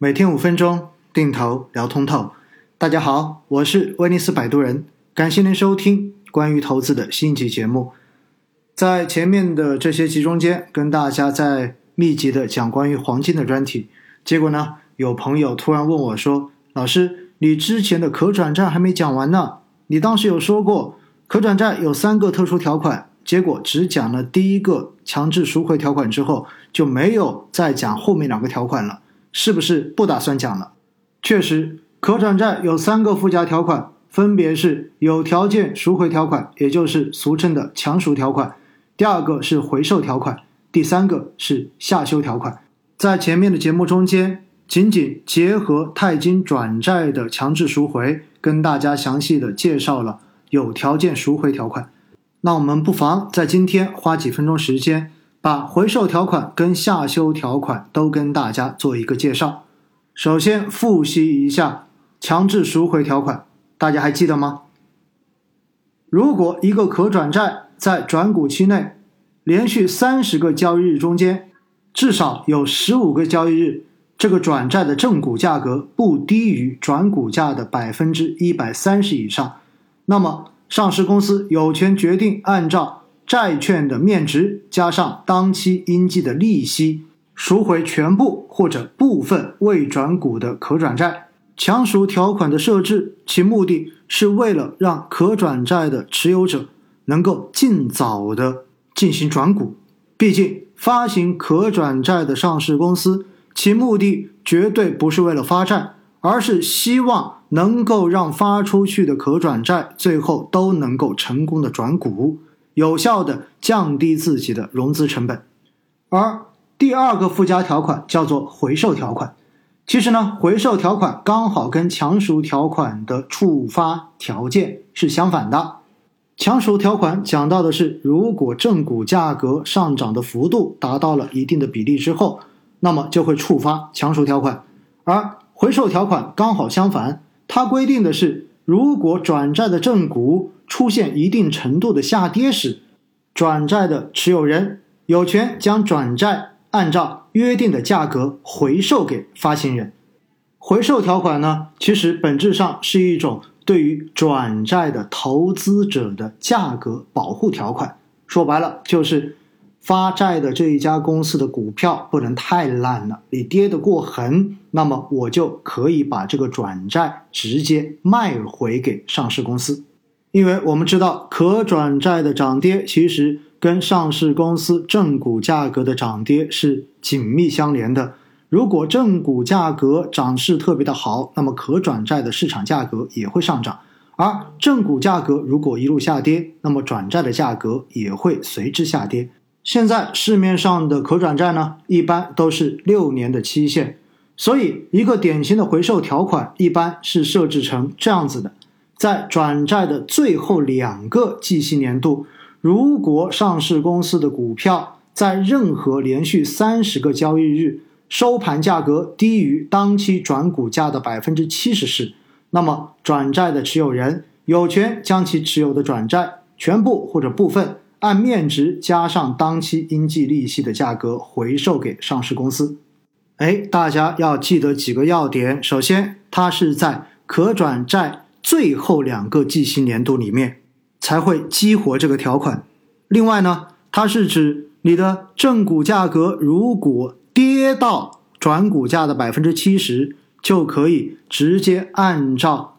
每天五分钟，定投聊通透。大家好，我是威尼斯摆渡人，感谢您收听关于投资的新一集节目。在前面的这些集中间，跟大家在密集的讲关于黄金的专题。结果呢，有朋友突然问我说：“老师，你之前的可转债还没讲完呢？你当时有说过可转债有三个特殊条款，结果只讲了第一个强制赎回条款之后，就没有再讲后面两个条款了。”是不是不打算讲了？确实，可转债有三个附加条款，分别是有条件赎回条款，也就是俗称的强赎条款；第二个是回售条款；第三个是下修条款。在前面的节目中间，仅仅结合泰金转债的强制赎回，跟大家详细的介绍了有条件赎回条款。那我们不妨在今天花几分钟时间。把回售条款跟下修条款都跟大家做一个介绍。首先复习一下强制赎回条款，大家还记得吗？如果一个可转债在转股期内连续三十个交易日中间，至少有十五个交易日，这个转债的正股价格不低于转股价的百分之一百三十以上，那么上市公司有权决定按照。债券的面值加上当期应计的利息，赎回全部或者部分未转股的可转债。强赎条款的设置，其目的是为了让可转债的持有者能够尽早的进行转股。毕竟，发行可转债的上市公司，其目的绝对不是为了发债，而是希望能够让发出去的可转债最后都能够成功的转股。有效的降低自己的融资成本，而第二个附加条款叫做回售条款。其实呢，回售条款刚好跟强赎条款的触发条件是相反的。强赎条款讲到的是，如果正股价格上涨的幅度达到了一定的比例之后，那么就会触发强赎条款。而回售条款刚好相反，它规定的是，如果转债的正股出现一定程度的下跌时，转债的持有人有权将转债按照约定的价格回售给发行人。回售条款呢，其实本质上是一种对于转债的投资者的价格保护条款。说白了，就是发债的这一家公司的股票不能太烂了，你跌得过狠，那么我就可以把这个转债直接卖回给上市公司。因为我们知道，可转债的涨跌其实跟上市公司正股价格的涨跌是紧密相连的。如果正股价格涨势特别的好，那么可转债的市场价格也会上涨；而正股价格如果一路下跌，那么转债的价格也会随之下跌。现在市面上的可转债呢，一般都是六年的期限，所以一个典型的回售条款一般是设置成这样子的。在转债的最后两个计息年度，如果上市公司的股票在任何连续三十个交易日收盘价格低于当期转股价的百分之七十时，那么转债的持有人有权将其持有的转债全部或者部分按面值加上当期应计利息的价格回售给上市公司。哎，大家要记得几个要点：首先，它是在可转债。最后两个计息年度里面才会激活这个条款。另外呢，它是指你的正股价格如果跌到转股价的百分之七十，就可以直接按照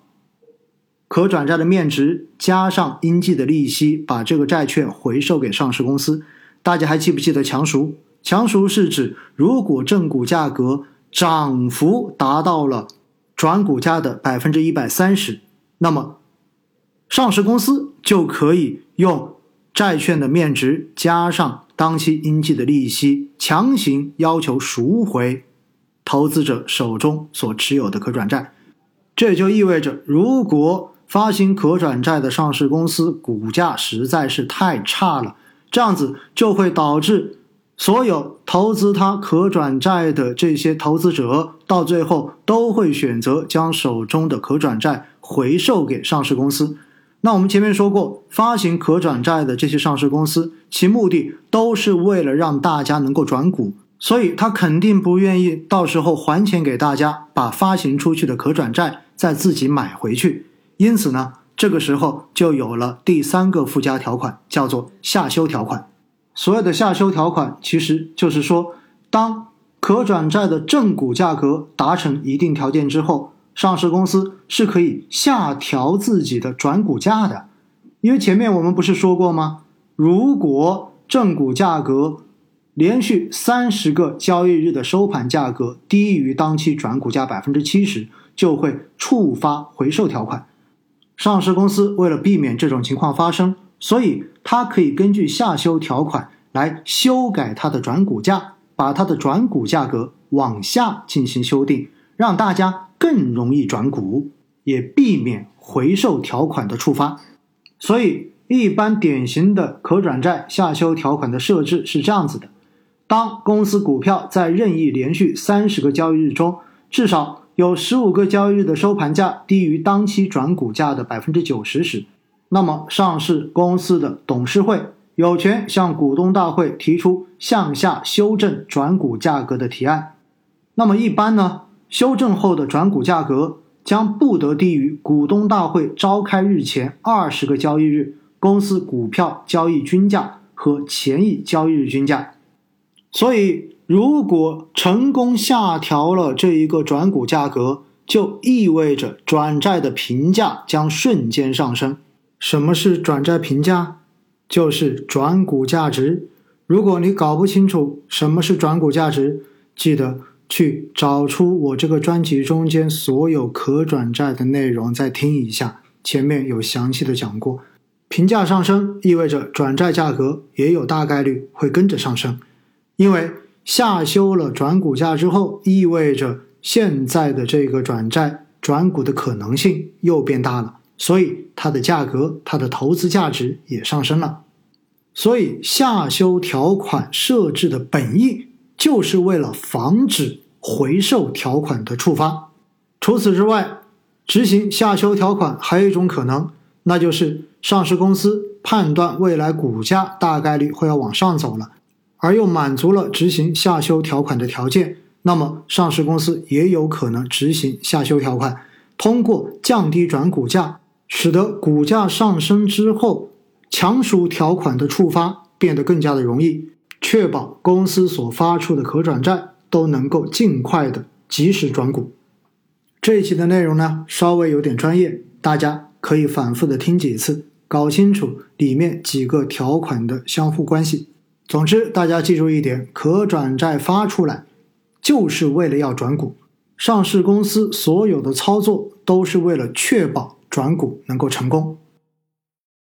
可转债的面值加上应计的利息，把这个债券回售给上市公司。大家还记不记得强赎？强赎是指如果正股价格涨幅达到了转股价的百分之一百三十。那么，上市公司就可以用债券的面值加上当期应计的利息，强行要求赎回投资者手中所持有的可转债。这也就意味着，如果发行可转债的上市公司股价实在是太差了，这样子就会导致。所有投资他可转债的这些投资者，到最后都会选择将手中的可转债回售给上市公司。那我们前面说过，发行可转债的这些上市公司，其目的都是为了让大家能够转股。所以他肯定不愿意到时候还钱给大家，把发行出去的可转债再自己买回去。因此呢，这个时候就有了第三个附加条款，叫做下修条款。所谓的下修条款，其实就是说，当可转债的正股价格达成一定条件之后，上市公司是可以下调自己的转股价的。因为前面我们不是说过吗？如果正股价格连续三十个交易日的收盘价格低于当期转股价百分之七十，就会触发回售条款。上市公司为了避免这种情况发生，所以它可以根据下修条款来修改它的转股价，把它的转股价格往下进行修订，让大家更容易转股，也避免回售条款的触发。所以，一般典型的可转债下修条款的设置是这样子的。当公司股票在任意连续三十个交易日中，至少有十五个交易日的收盘价低于当期转股价的百分之九十时，那么上市公司的董事会有权向股东大会提出向下修正转股价格的提案。那么一般呢，修正后的转股价格将不得低于股东大会召开日前二十个交易日公司股票交易均价和前一交易日均价。所以，如果成功下调了这一个转股价格，就意味着转债的评价将瞬间上升。什么是转债评价？就是转股价值。如果你搞不清楚什么是转股价值，记得去找出我这个专辑中间所有可转债的内容，再听一下，前面有详细的讲过。评价上升意味着转债价格也有大概率会跟着上升。因为下修了转股价之后，意味着现在的这个转债转股的可能性又变大了，所以它的价格、它的投资价值也上升了。所以下修条款设置的本意就是为了防止回售条款的触发。除此之外，执行下修条款还有一种可能，那就是上市公司判断未来股价大概率会要往上走了。而又满足了执行下修条款的条件，那么上市公司也有可能执行下修条款，通过降低转股价，使得股价上升之后，强赎条款的触发变得更加的容易，确保公司所发出的可转债都能够尽快的及时转股。这一期的内容呢，稍微有点专业，大家可以反复的听几次，搞清楚里面几个条款的相互关系。总之，大家记住一点：可转债发出来，就是为了要转股。上市公司所有的操作都是为了确保转股能够成功。